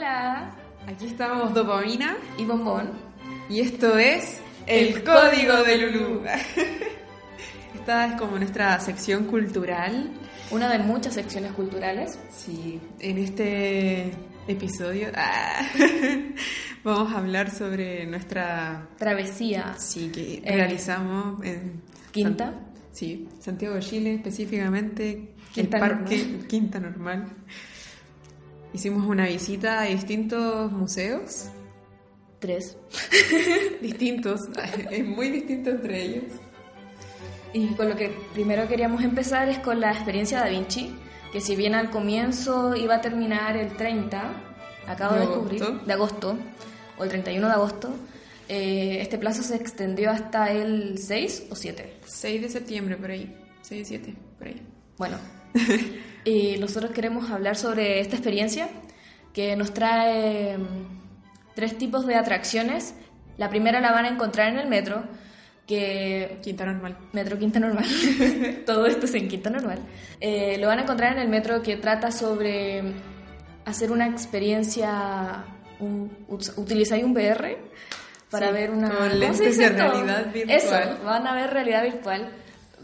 Hola, Aquí estamos Dopamina y Bombón. y esto es El, El Código Código de Lulu. Esta es como nuestra sección cultural. Una de muchas secciones culturales. Sí, en este episodio ah, vamos a hablar sobre nuestra Travesía sí que Eh, realizamos en Quinta. San- sí, Santiago de Chile específicamente Quinta el parque Normal. Quinta Normal. Hicimos una visita a distintos museos Tres. distintos, es muy distinto entre ellos. Y con lo que primero queríamos empezar es con la experiencia Da Vinci, que si bien al comienzo iba a terminar el 30, acabo de, De descubrir, agosto. de agosto, o el 31 de agosto, eh, este plazo se extendió hasta el 6 o 7. 6 de septiembre por ahí, 6 7 por ahí. Bueno, y nosotros queremos hablar sobre esta experiencia que nos trae mm, tres tipos de atracciones. La primera la van a encontrar en el metro, que Quinta Normal. Metro Quinta Normal. Todo esto es en Quinta Normal. Eh, lo van a encontrar en el metro que trata sobre hacer una experiencia. Un, ut- utilizáis un VR para Sí, ver una. con ¿cómo se lentes de realidad virtual. Eso, van a ver realidad virtual.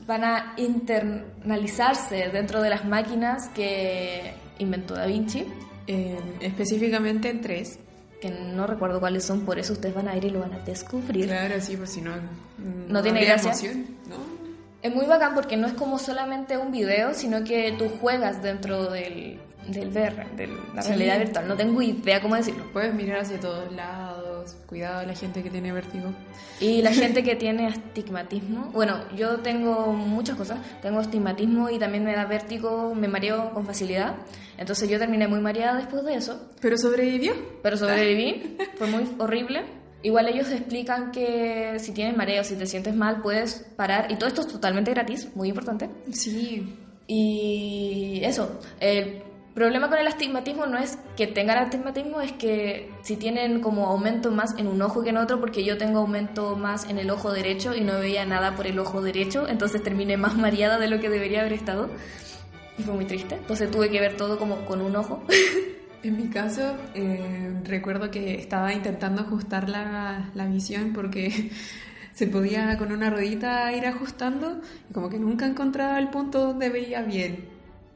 Van a internalizarse dentro de las máquinas que inventó Da Vinci, Eh, específicamente en tres. que no recuerdo cuáles son, por eso ustedes van a ir y lo van a descubrir. Claro, sí, pues si no. mm, No tiene gracia. emoción, ¿no? Es muy bacán porque no es como solamente un video, sino que tú juegas dentro del, del VR, de la Sí. realidad virtual. No tengo idea cómo decirlo. Puedes mirar hacia todos lados. Cuidado a la gente que tiene vértigo. Y la gente que tiene astigmatismo, bueno, yo tengo muchas cosas. Tengo astigmatismo y también me da vértigo, me mareo con facilidad. Entonces yo terminé muy mareada después de eso. Pero sobrevivió. Pero sobreviví, fue muy horrible. Igual ellos explican que si tienes mareo, si te sientes mal, puedes parar. Y todo esto es totalmente gratis, muy importante. Sí. Y eso, el problema con el astigmatismo no es que tengan astigmatismo, es que si tienen como aumento más en un ojo que en otro, porque yo tengo aumento más en el ojo derecho y no veía nada por el ojo derecho, entonces terminé más mareada de lo que debería haber estado. Y fue muy triste, entonces tuve que ver todo como con un ojo. En mi caso, eh, recuerdo que estaba intentando ajustar la, la visión porque se podía con una ruedita ir ajustando y como que nunca encontraba el punto donde veía bien.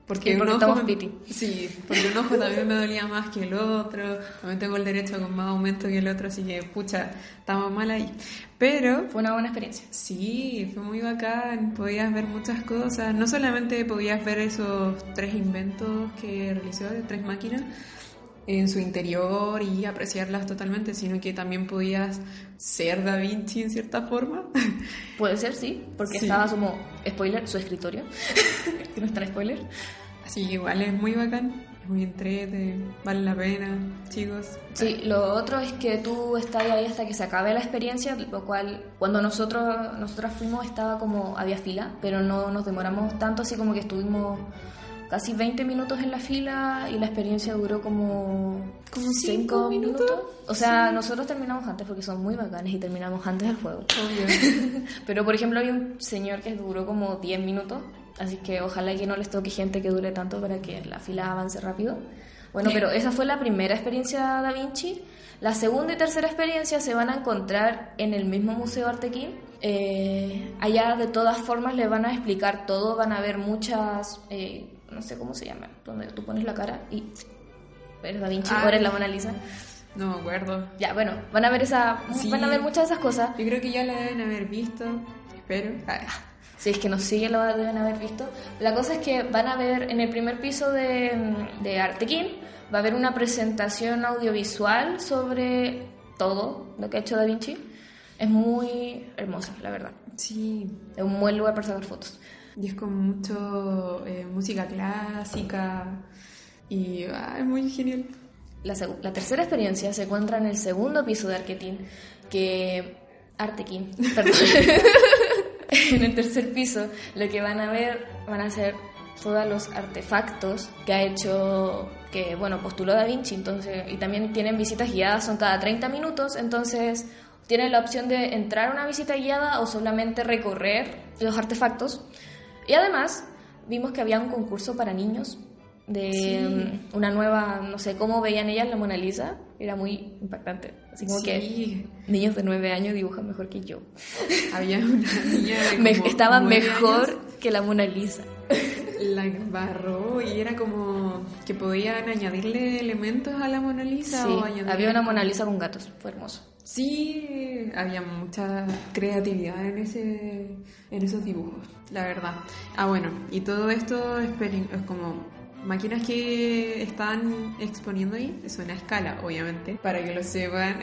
Porque, Sí, porque un ojo, piti. Sí, porque un ojo también me dolía más que el otro, también tengo el derecho con más aumento que el otro, así que pucha, estamos mal ahí. Pero Fue una buena experiencia. Sí, fue muy bacán, podías ver muchas cosas, no solamente podías ver esos tres inventos que realizó, de tres máquinas, en su interior y apreciarlas totalmente, sino que también podías ser Da Vinci en cierta forma. Puede ser, sí, porque Sí. estaba como, spoiler, su escritorio, que no es tan spoiler. Así que igual es muy bacán, es muy entrete, vale la pena, chicos. Sí, lo otro es que tú estás ahí hasta que se acabe la experiencia, lo cual cuando nosotros nosotras fuimos estaba como había fila, pero no nos demoramos tanto, así como que estuvimos casi 20 minutos en la fila y la experiencia duró como ¿Como cinco cinco minutos? O sea, nosotros terminamos antes porque son muy bacanes y terminamos antes del juego. Obvio. Pero por ejemplo hay un señor que duró como 10 minutos, así que ojalá que no les toque gente que dure tanto para que la fila avance rápido. Bueno, pero esa fue la primera experiencia Da Vinci. La segunda y tercera experiencia se van a encontrar en el mismo Museo Artequín. Eh, allá de todas formas les van a explicar todo, van a ver muchas, eh, no sé cómo se llaman, donde tú pones la cara y eres Da Vinci Ah. la Mona Lisa. No me acuerdo. Ya, bueno, van a ver esa, Sí. van a ver muchas de esas cosas. Yo creo que ya la deben haber visto, espero. Ah, Si es que nos siguen, lo deben haber visto. La cosa es que van a ver en el primer piso de, de Artequín, va a haber una presentación audiovisual sobre todo lo que ha hecho Da Vinci. Es muy hermosa, la verdad. Sí, Es un buen lugar para sacar fotos. Y es con mucho eh, música clásica y ah, es muy genial. La, la tercera experiencia se encuentra en el segundo piso de Arquetín, que... Artequín, perdón. en el tercer piso lo que van a ver van a ser todos los artefactos que ha hecho, que bueno, postuló Da Vinci, entonces, y también tienen visitas guiadas, son cada 30 minutos, entonces tienen la opción de entrar a una visita guiada o solamente recorrer los artefactos. Y además vimos que había un concurso para niños de Sí. mm, una nueva, no sé, cómo veían ellas la Mona Lisa. Era muy impactante. Así como que niños de nueve años dibujan mejor que yo. había una niña de Me- como estaba mejor años, que la Mona Lisa. la embarró y era como que podían añadirle elementos a la Mona Lisa Sí, o había una Mona Lisa con gatos. Fue hermoso. Sí, había mucha creatividad en ese en esos dibujos, la verdad. Ah, bueno, y todo esto es, es como máquinas que están exponiendo ahí, es una escala, obviamente, para que lo sepan.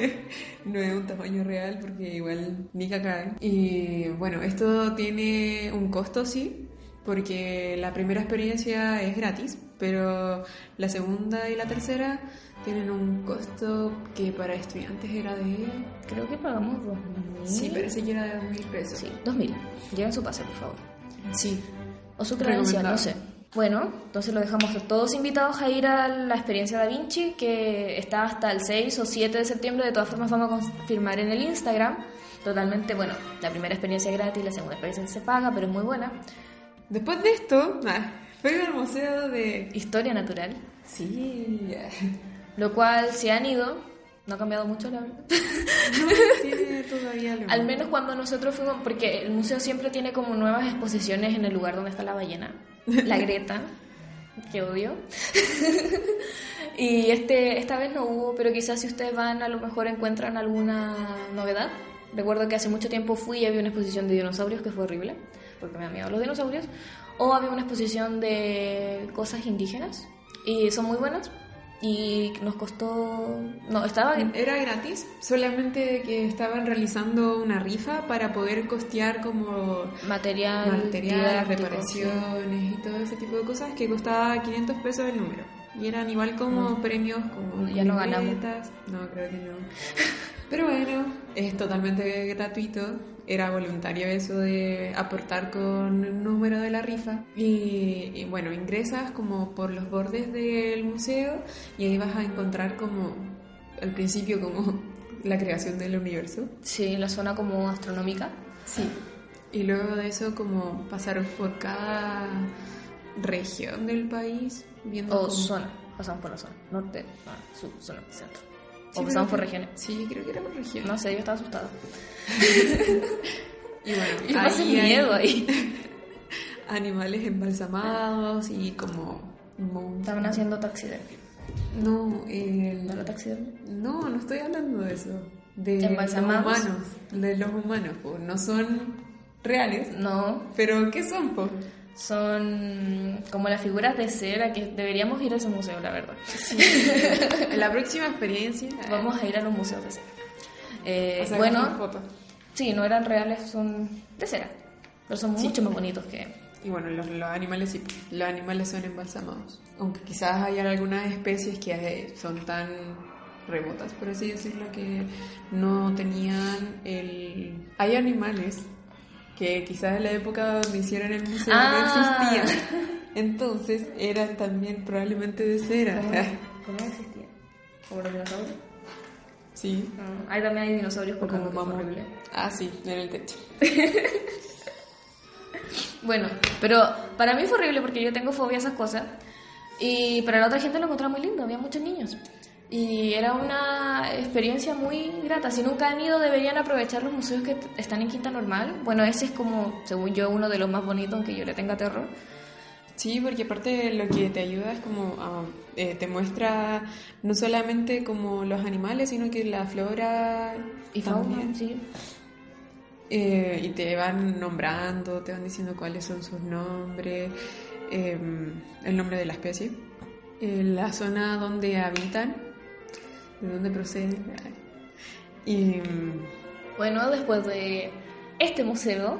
no es un tamaño real porque igual ni caca. Y bueno, esto tiene un costo, sí, porque la primera experiencia es gratis, pero la segunda y la tercera tienen un costo que para estudiantes era de... Creo que pagamos dos mil. Sí, parece que era de dos mil pesos. Sí, dos mil. Lleven su pase, por favor. Sí. O su credencial, no sé. Bueno, entonces lo dejamos a todos invitados a ir a la experiencia Da Vinci, que está hasta el 6 o 7 de septiembre. De todas formas, vamos a confirmar en el Instagram. Totalmente, bueno, la primera experiencia es gratis, la segunda experiencia se paga, pero es muy buena. Después de esto, ah, fui al museo de... Historia natural, Sí. lo cual, si han ido, no ha cambiado mucho, la verdad. No, tiene todavía lo Al menos cuando nosotros fuimos, porque el museo siempre tiene como nuevas exposiciones en el lugar donde está la ballena, la Greta, que odio. y este, esta vez no hubo, pero quizás si ustedes van a lo mejor encuentran alguna novedad. Recuerdo que hace mucho tiempo fui y había una exposición de dinosaurios que fue horrible, porque me da miedo los dinosaurios. O había una exposición de cosas indígenas y son muy buenas. Y nos costó... No, estaba... Era gratis, solamente que estaban realizando una rifa para poder costear como Material, material, reparaciones y todo ese tipo de cosas que costaba 500 pesos el número. Y eran igual como premios, como Ya no ganamos. No, creo que no. Pero bueno, es totalmente gratuito. Era voluntario eso de aportar con el número de la rifa. Y, y bueno, ingresas como por los bordes del museo y ahí vas a encontrar como, al principio, como la creación del universo. Sí, la zona como astronómica. Sí. Y luego de eso, como pasaron por cada región del país, viendo O como- zona. Pasamos por la zona. Norte, sur, zona, centro. Sí, o pasamos por regiones. Sí, creo que era por región. No sé, yo estaba asustada. Y bueno, Y hay miedo ahí. Animales embalsamados y como... Estaban haciendo taxidermia. No, el- ¿No era taxidermia? no, no estoy hablando de eso. De los ¿Embalsamados? humanos. De los humanos, po. no son reales. No, Pero, ¿qué son, po? Son como las figuras de cera que deberíamos ir a ese museo, la verdad. En la próxima experiencia... Vamos a ir a los museos de cera. Eh, bueno, foto. sí, no eran reales, son de cera. Pero son mucho más bonitos que... Y bueno, los, los animales sí, los animales son embalsamados. Aunque quizás haya algunas especies que eh, son tan remotas, por así decirlo, que no tenían el... Hay animales que quizás en la época donde hicieron el museo Ah. no existían. Entonces eran también probablemente de cera. ¿Cómo existían? ¿Como los dinosaurios? Sí. Ah, ahí también hay dinosaurios porque como horrible. Ah, sí, en el techo. Bueno, pero para mí fue horrible porque yo tengo fobia a esas cosas. Y para la otra gente lo encontraba muy lindo, había muchos niños. Y era una experiencia muy grata. Si nunca han ido, deberían aprovechar los museos que están en Quinta Normal. Bueno, ese es como, según yo, uno de los más bonitos, aunque yo le tenga terror. Sí, porque aparte lo que te ayuda es como a- eh, te muestra no solamente como los animales, sino que la flora Y fauna, sí. Eh, y te van nombrando, te van diciendo cuáles son sus nombres, eh, el nombre de la especie, eh, la zona donde habitan, de dónde proceden. Y mm, Bueno, después de este museo,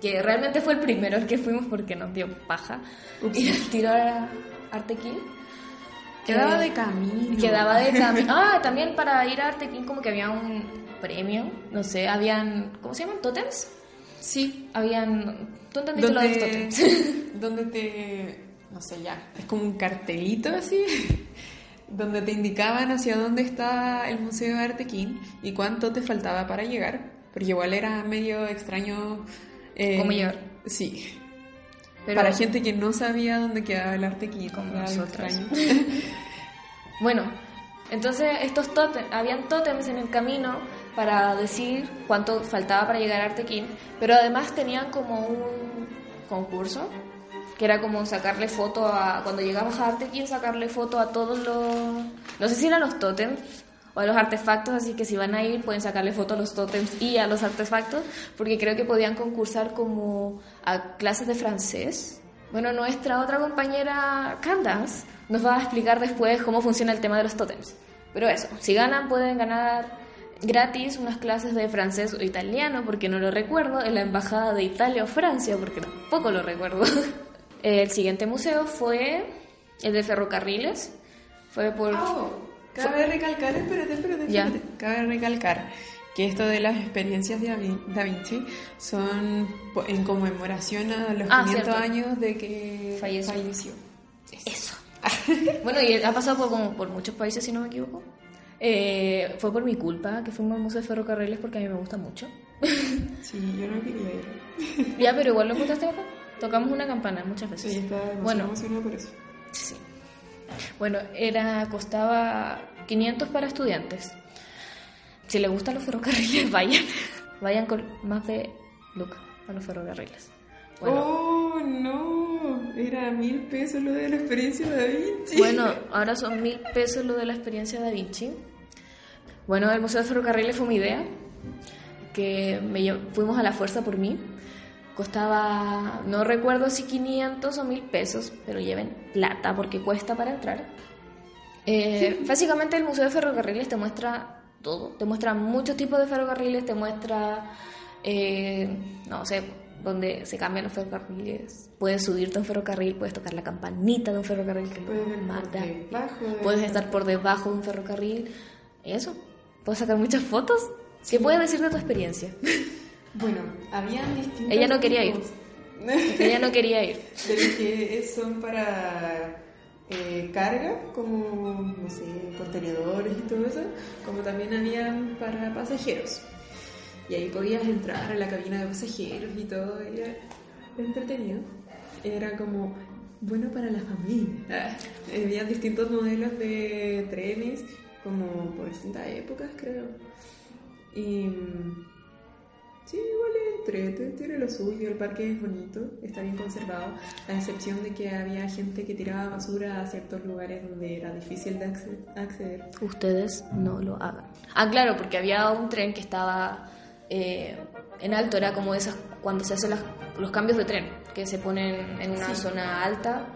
que realmente fue el primero al que fuimos porque nos dio paja, Ups. ir al tiro a Artequín. quedaba Eh, de camino. Quedaba de camino. Ah, también para ir a Artequín como que había un premio, no sé, habían, ¿cómo se llaman? ¿Totems? Sí, Habían, ¿tú entendiste lo de los totems? donde te, no sé ya, es como un cartelito así, donde te indicaban hacia dónde está el Museo de Artequín y cuánto te faltaba para llegar, porque igual era medio extraño. eh, ¿Cómo llegar? Sí. Pero- Para gente que no sabía dónde quedaba el Artequín. Como era algo nosotras. extraño. Bueno, entonces estos tótems, habían tótems en el camino para decir cuánto faltaba para llegar a Artequín, pero además tenían como un concurso, que era como sacarle foto a, cuando llegabas a Artequín, sacarle foto a todos los, no sé si eran los tótems o a los artefactos, así que si van a ir pueden sacarle foto a los tótems y a los artefactos, porque creo que podían concursar como a clases de francés. Bueno, nuestra otra compañera Candace nos va a explicar después cómo funciona el tema de los tótems. Pero eso, si ganan pueden ganar gratis unas clases de francés o italiano, porque no lo recuerdo, en la embajada de Italia o Francia, porque tampoco lo recuerdo. El siguiente museo fue el de ferrocarriles. Fue por... Oh, cabe recalcar, espérate, espérate, Ya. espérate. Cabe recalcar que esto de las experiencias de Da Vin- Da Vinci son en conmemoración a los Ah, 500 cierto. años de que Falleció. falleció. Eso. bueno, y ha pasado por, como por muchos países, si no me equivoco. Eh, fue por mi culpa que fuimos al Museo de Ferrocarriles porque a mí me gusta mucho. Sí, yo no quería ir. ya, pero igual lo encontraste acá. Tocamos una campana muchas veces. Sí, estaba bueno, emocionada por eso. sí. Bueno, era, costaba 500 para estudiantes. Si les gustan los ferrocarriles, vayan. Vayan con más de Luca a los ferrocarriles. Bueno, Oh, no. Era mil pesos lo de la experiencia de Da Vinci. Bueno, ahora son mil pesos lo de la experiencia Da Vinci. Bueno, el Museo de Ferrocarriles fue mi idea, que me fuimos a la fuerza por mí. Costaba, no recuerdo si 500 o 1000 pesos, pero lleven plata porque cuesta para entrar. Eh, básicamente el Museo de Ferrocarriles te muestra todo, te muestra muchos tipos de ferrocarriles, te muestra, eh, no sé, donde se cambian los ferrocarriles. Puedes subirte a un ferrocarril, puedes tocar la campanita de un ferrocarril que Puedes mata. Puedes estar por debajo de un ferrocarril. Eso, puedes sacar muchas fotos. ¿Qué puedes decir de tu experiencia? Bueno, habían distintos. Ella no quería ir. tipos. Ella no quería ir. Los que son para eh, carga, como, no sé, contenedores y todo eso, como también habían para pasajeros. Y ahí podías entrar a la cabina de pasajeros y todo, era entretenido. Era como bueno para la familia. Ah, había distintos modelos de trenes, como por distintas épocas, creo. Y mm, Sí, igual es entrete, tiene lo suyo, el parque es bonito, está bien conservado, a excepción de que había gente que tiraba basura a ciertos lugares donde era difícil de acce- acceder. Ustedes no lo hagan. Ah, claro, porque había un tren que estaba eh, en alto, era como esas cuando se hacen las- los cambios de tren, que se ponen en una Sí. zona alta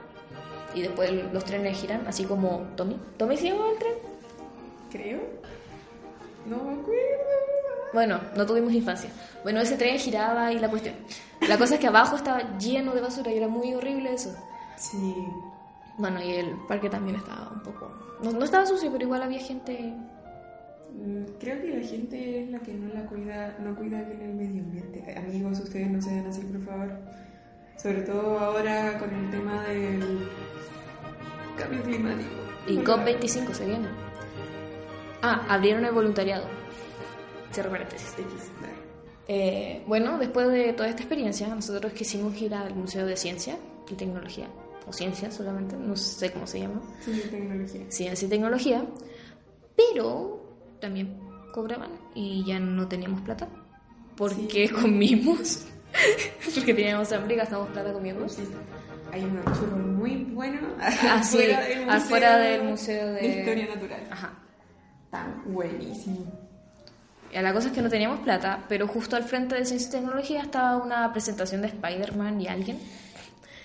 y después los trenes giran, así como Tommy. ¿Tommy se el tren? Creo. No me acuerdo. Bueno, no tuvimos infancia. Bueno, ese tren giraba y la cuestión. La cosa es que abajo estaba lleno de basura y era muy horrible eso. Sí. Bueno, y el parque también estaba un poco... No, no estaba sucio, pero igual había gente... Mm, Creo que la gente es la que no la cuida, no cuida bien el medio ambiente. Amigos, ustedes no sean así, por favor. Sobre todo ahora con el tema del cambio climático. Y COP25 se viene. Ah, abrieron el voluntariado. Cierro paréntesis. Eh, bueno, después de toda esta experiencia, nosotros quisimos ir al Museo de Ciencia y Tecnología, o Ciencia solamente, no sé cómo se llama, Sí, tecnología. Ciencia y Tecnología, pero también cobraban y ya no teníamos plata, porque comimos, porque teníamos hambre y gastamos plata comiendo. Sí. Hay un churro muy bueno Ah, sí, afuera del Museo de- Historia Natural. Ajá. Está buenísimo. Y La cosa es que no teníamos plata, pero justo al frente de Ciencia y Tecnología estaba una presentación de Spider-Man y alguien.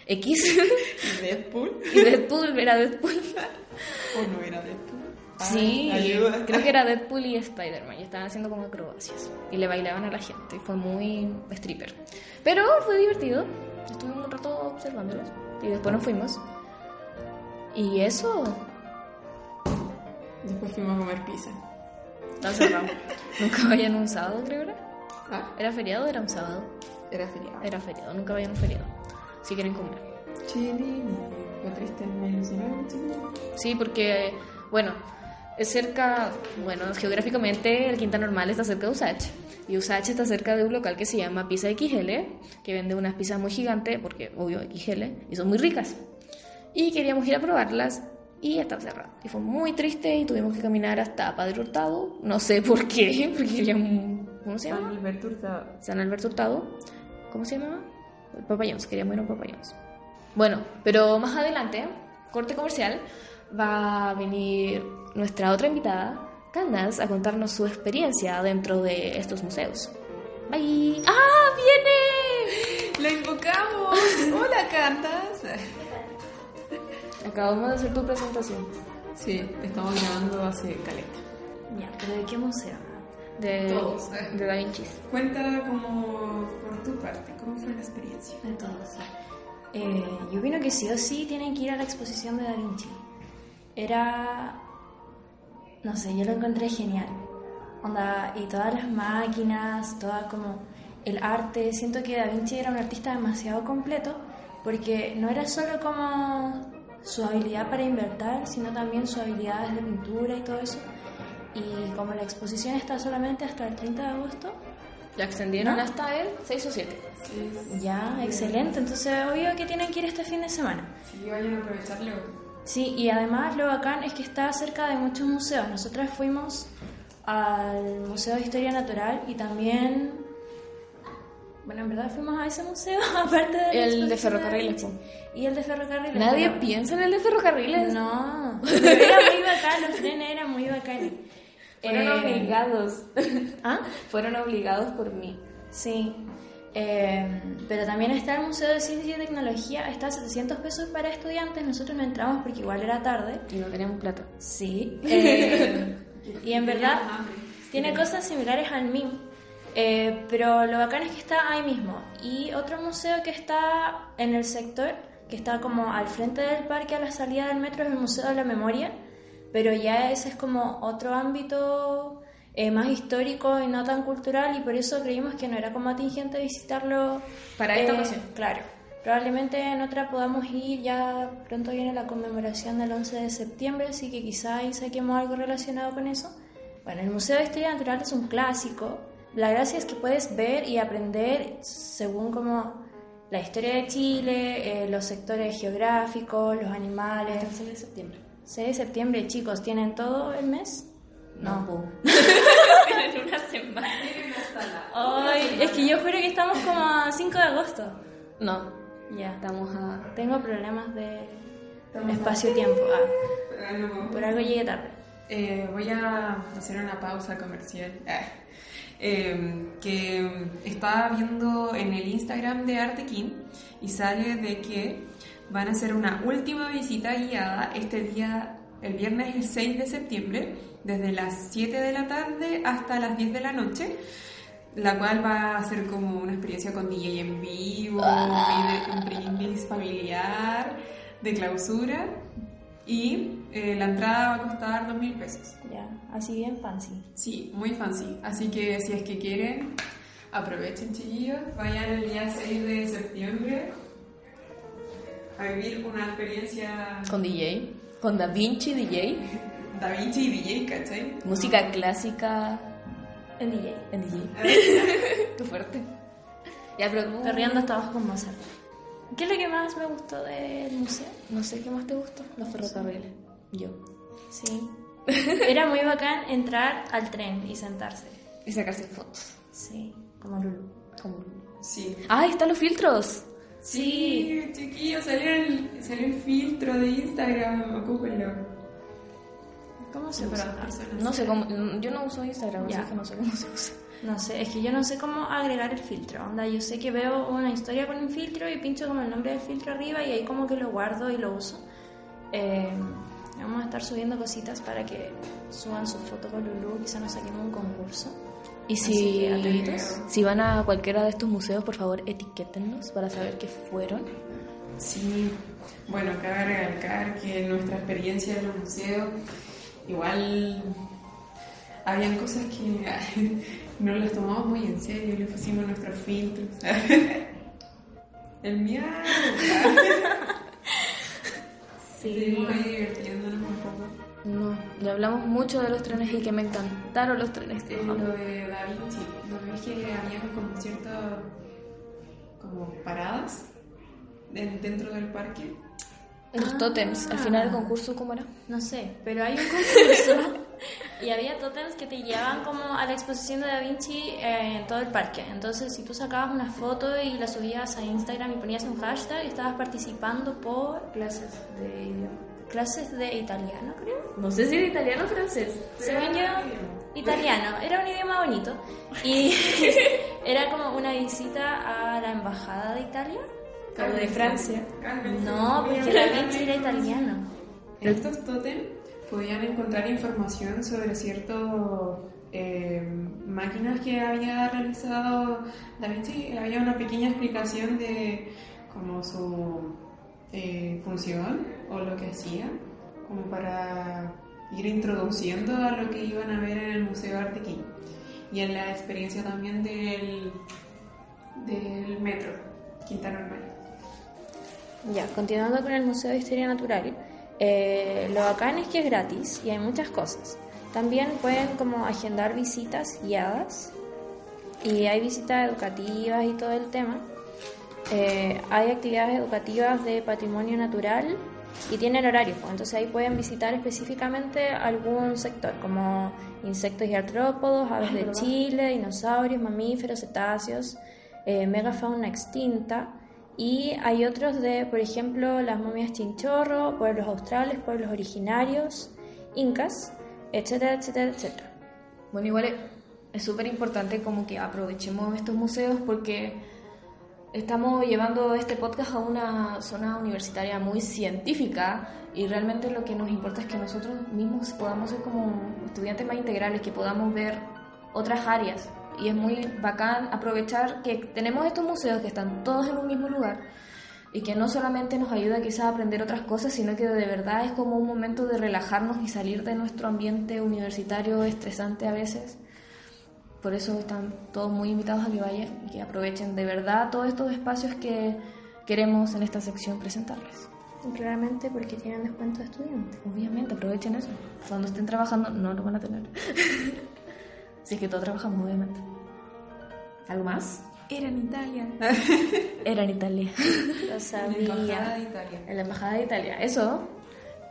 X. ¿Deadpool? y Deadpool, era Deadpool. ¿O no era Deadpool? Sí, Ay, creo que era Deadpool y Spider-Man y estaban haciendo como acrobacias y le bailaban a la gente y fue muy stripper. Pero fue divertido, estuvimos un rato observándolos y después nos fuimos. Y eso, Después fuimos a comer pizza. Está cerrado. Nunca vayan un sábado, creo era. Ah, ¿Era feriado o era un sábado? era feriado. Era feriado, nunca vayan un feriado. Si quieren comer. Chilini. Lo triste ilusionaba, chilini. Sí, porque, bueno, es cerca, bueno, geográficamente el Quinta Normal está cerca de Usach. Y Usach está cerca de un local que se llama Pizza XL, que vende unas pizzas muy gigantes, porque obvio XL, y son muy ricas. Y queríamos ir a probarlas y estaba cerrado. Y fue muy triste y tuvimos que caminar hasta Padre Hurtado. No sé por qué, porque queríamos... ¿Cómo se llama? San Alberto Hurtado. San Alberto Hurtado. ¿Cómo se llamaba? Papayons, queríamos ir a un Papayons. Bueno, pero más adelante, corte comercial, va a venir nuestra otra invitada, Candace, a contarnos su experiencia dentro de estos museos. Bye. ¡Ah, viene! ¡La invocamos! ¡Hola, Candace! Acabamos de hacer tu presentación. Sí, estamos grabando hace caleta. Ya, pero ¿de qué museo? De, Todos. de Da Vinci. Cuenta como por tu parte, ¿cómo fue la experiencia? De todos. Eh, yo opino que sí o sí tienen que ir a la exposición de Da Vinci. Era. No sé, yo lo encontré genial. Onda, y todas las máquinas, toda como el arte. Siento que Da Vinci era un artista demasiado completo porque no era solo como su habilidad para inventar, sino también sus habilidades de pintura y todo eso. Y como la exposición está solamente hasta el 30 de agosto, La extendieron ¿No? hasta el 6 o 7. ya, excelente. Entonces, obvio que tienen que ir este fin de semana. Sí, vayan a aprovecharlo. Sí, y además lo bacán es que está cerca de muchos museos. Nosotras fuimos al Museo de Historia Natural y también... Bueno, en verdad fuimos a ese museo, aparte de... la El de ferrocarriles. Y el de ferrocarriles. Nadie piensa en el de ferrocarriles. No, pero era muy bacán, los trenes eran muy bacanes. Fueron Eh, obligados. ¿Ah? Fueron obligados por mí. Sí. Eh, pero también está el Museo de Ciencia y Tecnología, está a 700 pesos para estudiantes, nosotros no entramos porque igual era tarde. Y no teníamos plata. Sí. eh, y en verdad tiene cosas similares al MIM, eh, pero lo bacán es que está ahí mismo. Y otro museo que está en el sector, que está como al frente del parque a la salida del metro, es el Museo de la Memoria, pero ya ese es como otro ámbito eh, más histórico y no tan cultural y por eso creímos que no era como atingente visitarlo Para esta eh, ocasión. Claro. Probablemente en otra podamos ir, ya pronto viene la conmemoración del 11 de septiembre, así que quizá ahí saquemos algo relacionado con eso. Bueno, el Museo de Historia Natural es un clásico. La gracia es que puedes ver y aprender según como la historia de Chile, eh, los sectores geográficos, los animales. El 6 de septiembre. 6 de septiembre, chicos, ¿tienen todo el mes? No. en una semana. Ay, es que yo juro que estamos como a 5 de agosto. No, Ya. estamos a. Tengo problemas de espacio-tiempo. Ah, Ah, no. por algo llegué tarde. Eh, voy a hacer una pausa comercial. Eh, que estaba viendo en el Instagram de Artequín y sale de que van a hacer una última visita guiada este día, el viernes el 6 de septiembre, desde las 7 de la tarde hasta las 10 de la noche, la cual va a ser como una experiencia con DJ en vivo, un brindis familiar, de clausura. Y eh, la entrada va a costar dos mil pesos. Ya, así bien fancy. Sí, muy fancy. Así que si es que quieren, aprovechen, chiquillos. Vayan el día 6 de septiembre a vivir una experiencia Con DJ. Con Da Vinci DJ. Da Vinci y DJ, ¿cachai? Música clásica El DJ. en DJ. Qué fuerte. Ya, pero. Perreando hasta abajo con Mozart. ¿Qué es lo que más me gustó del museo? No sé qué más te gusta. Los ferrocarriles. Yo. Sí. Era muy bacán entrar al tren y sentarse. Y sacarse fotos. Sí, como Lulu. Como... Sí. ¡Ah, ahí están los filtros! Sí, chiquillos, salió el, salió el filtro de Instagram, ocúpenlo. ¿Cómo se usa? No sé cómo. Yo no uso Instagram, Ya. así que no sé cómo se usa. No sé, es que yo no sé cómo agregar el filtro. Onda, yo sé que veo una historia con un filtro y pincho como el nombre del filtro arriba y ahí como que lo guardo y lo uso. Eh, vamos a estar subiendo cositas para que suban su foto con Lulu, quizá nos saquemos un concurso. Y si, si van a cualquiera de estos museos, por favor, etiquétennos para saber qué fueron. Sí, bueno, cabe recalcar que nuestra experiencia en los museos, igual habían cosas que no las tomamos muy en serio, le pusimos nuestros filtros. El miedo. Sí. Estuvimos ahí divirtiéndonos un poco. No, Ya hablamos mucho de los trenes y que me encantaron los trenes. Eh, lo de Da Vinci, lo ves que había como ciertas como paradas en- dentro del parque. Los tótems, al final del concurso, ¿cómo era? No sé, pero hay un concurso y había tótems que te llevaban como a la exposición de Da Vinci eh, en todo el parque. Entonces, si tú sacabas una foto y la subías a Instagram y ponías un hashtag, estabas participando por Clases de idioma. clases de italiano, creo. No sé si era italiano o francés. Según yo, italiano. Era un idioma bonito. Y era como una visita a la embajada de Italia. O de Francia. No, porque Da Vinci era italiano. Estos tótem podían encontrar información sobre ciertas máquinas que había realizado Da Vinci. Había una pequeña explicación de como su eh, función o lo que hacía, como para ir introduciendo a lo que iban a ver en el Museo de Arte aquí. Y en la experiencia también del, del metro, Quintana Roo. Ya, continuando con el Museo de Historia Natural, eh, lo bacán es que es gratis y hay muchas cosas. También pueden como agendar visitas guiadas y hay visitas educativas y todo el tema. Eh, hay actividades educativas de patrimonio natural y tienen horarios, pues, entonces ahí pueden visitar específicamente algún sector, como insectos y artrópodos, aves de Chile, dinosaurios, mamíferos, cetáceos, eh, megafauna extinta. Y hay otros de, por ejemplo, las momias chinchorro, pueblos australes, pueblos originarios, incas, etcétera, etcétera, etcétera. Bueno, igual es- súper importante como que aprovechemos estos museos porque estamos llevando este podcast a una zona universitaria muy científica y realmente lo que nos importa es que nosotros mismos podamos ser como estudiantes más integrales, que podamos ver otras áreas. Y es muy bacán aprovechar que tenemos estos museos que están todos en un mismo lugar y que no solamente nos ayuda quizás a aprender otras cosas, sino que de verdad es como un momento de relajarnos y salir de nuestro ambiente universitario estresante a veces. Por eso están todos muy invitados a que vayan y que aprovechen de verdad todos estos espacios que queremos en esta sección presentarles. Claramente porque tienen descuento de estudiante. Obviamente, aprovechen eso. Cuando estén trabajando, no lo van a tener. si es que todos trabajamos, obviamente. ¿Algo más? Era en Italia. Era en Italia. Lo Embajada sabía. de Italia. en la Embajada de Italia. Eso.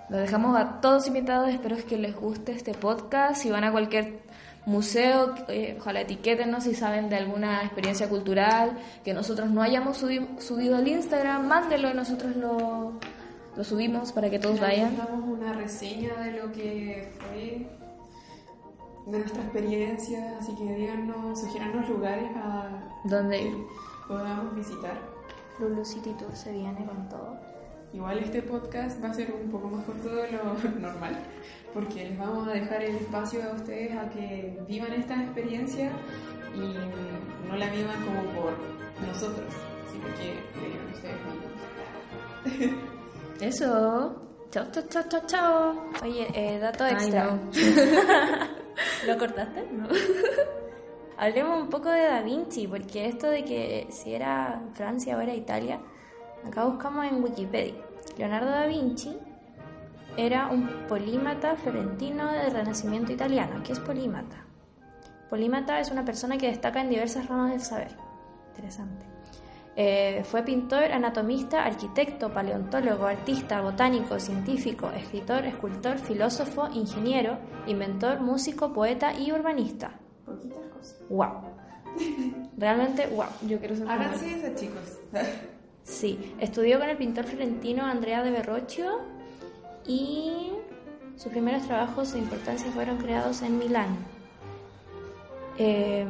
Lo dejamos a todos invitados. Espero que les guste este podcast. Si van a cualquier museo, eh, ojalá etiquétenos si saben de alguna experiencia cultural que nosotros no hayamos subi- subido al Instagram. Mándenlo y nosotros lo, lo subimos para que todos vayan. Damos una reseña de lo que fue de nuestra experiencia, así que díganos, sugiéranos lugares a ¿Dónde que ir? podamos visitar. Lulu City Tour se viene con todo. Igual este podcast va a ser un poco más corto de lo normal, porque les vamos a dejar el espacio a ustedes a que vivan esta experiencia y no la vivan como por nosotros, sino que vivan ustedes mismos. Eso. Chao, chao, chao, chao, chao. Oye, eh, dato Ay, extra. no. ¿Lo cortaste? No. Hablemos un poco de Da Vinci, porque esto de que si era Francia o era Italia, acá buscamos en Wikipedia. Leonardo da Vinci era un polímata florentino del Renacimiento italiano. ¿Qué es polímata? Polímata es una persona que destaca en diversas ramas del saber. Interesante. Eh, fue pintor, anatomista, arquitecto, paleontólogo, artista, botánico, científico, escritor, escultor, filósofo, ingeniero, inventor, músico, poeta y urbanista. Poquitas cosas. ¡Wow! Realmente, wow. Yo quiero ser eso, chicos. Sí, estudió con el pintor florentino Andrea de Verrocchio y sus primeros trabajos de importancia fueron creados en Milán. Eh,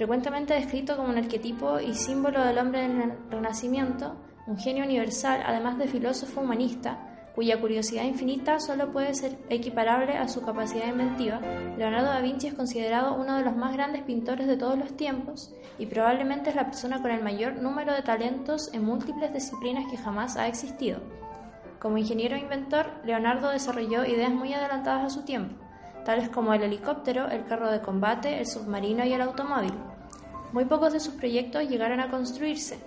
frecuentemente descrito como un arquetipo y símbolo del hombre del Rena- Renacimiento, un genio universal, además de filósofo humanista, cuya curiosidad infinita solo puede ser equiparable a su capacidad inventiva, Leonardo da Vinci es considerado uno de los más grandes pintores de todos los tiempos y probablemente es la persona con el mayor número de talentos en múltiples disciplinas que jamás ha existido. Como ingeniero e inventor, Leonardo desarrolló ideas muy adelantadas a su tiempo, tales como el helicóptero, el carro de combate, el submarino y el automóvil. Muy pocos de sus proyectos llegaron a construirse,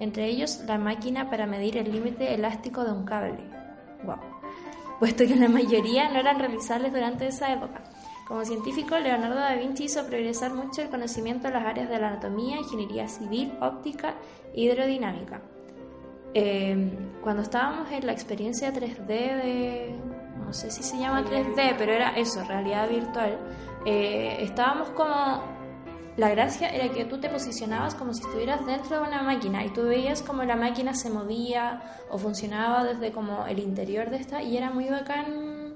entre ellos la máquina para medir el límite elástico de un cable. Wow. puesto que la mayoría no eran realizables durante esa época. Como científico, Leonardo da Vinci hizo progresar mucho el conocimiento en las áreas de la anatomía, ingeniería civil, óptica e hidrodinámica. Eh, cuando estábamos en la experiencia 3D de, no sé si se llama 3D, pero era eso, realidad virtual, eh, estábamos como la gracia era que tú te posicionabas como si estuvieras dentro de una máquina y tú veías como la máquina se movía o funcionaba desde como el interior de esta y era muy bacán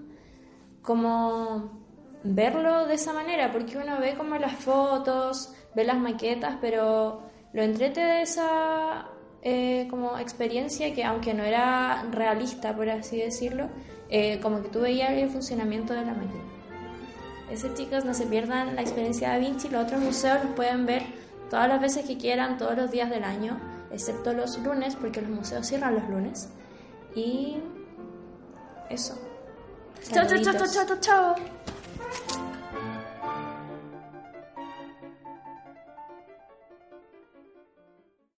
como verlo de esa manera porque uno ve como las fotos, ve las maquetas, pero lo entrete de esa eh, como experiencia que aunque no era realista por así decirlo, eh, como que tú veías el funcionamiento de la máquina. Ese chicos, no se pierdan la experiencia de Da Vinci. Los otros museos los pueden ver todas las veces que quieran, todos los días del año, excepto los lunes, porque los museos cierran los lunes. Y eso. Chao, chao, chao, chao, chao, chao.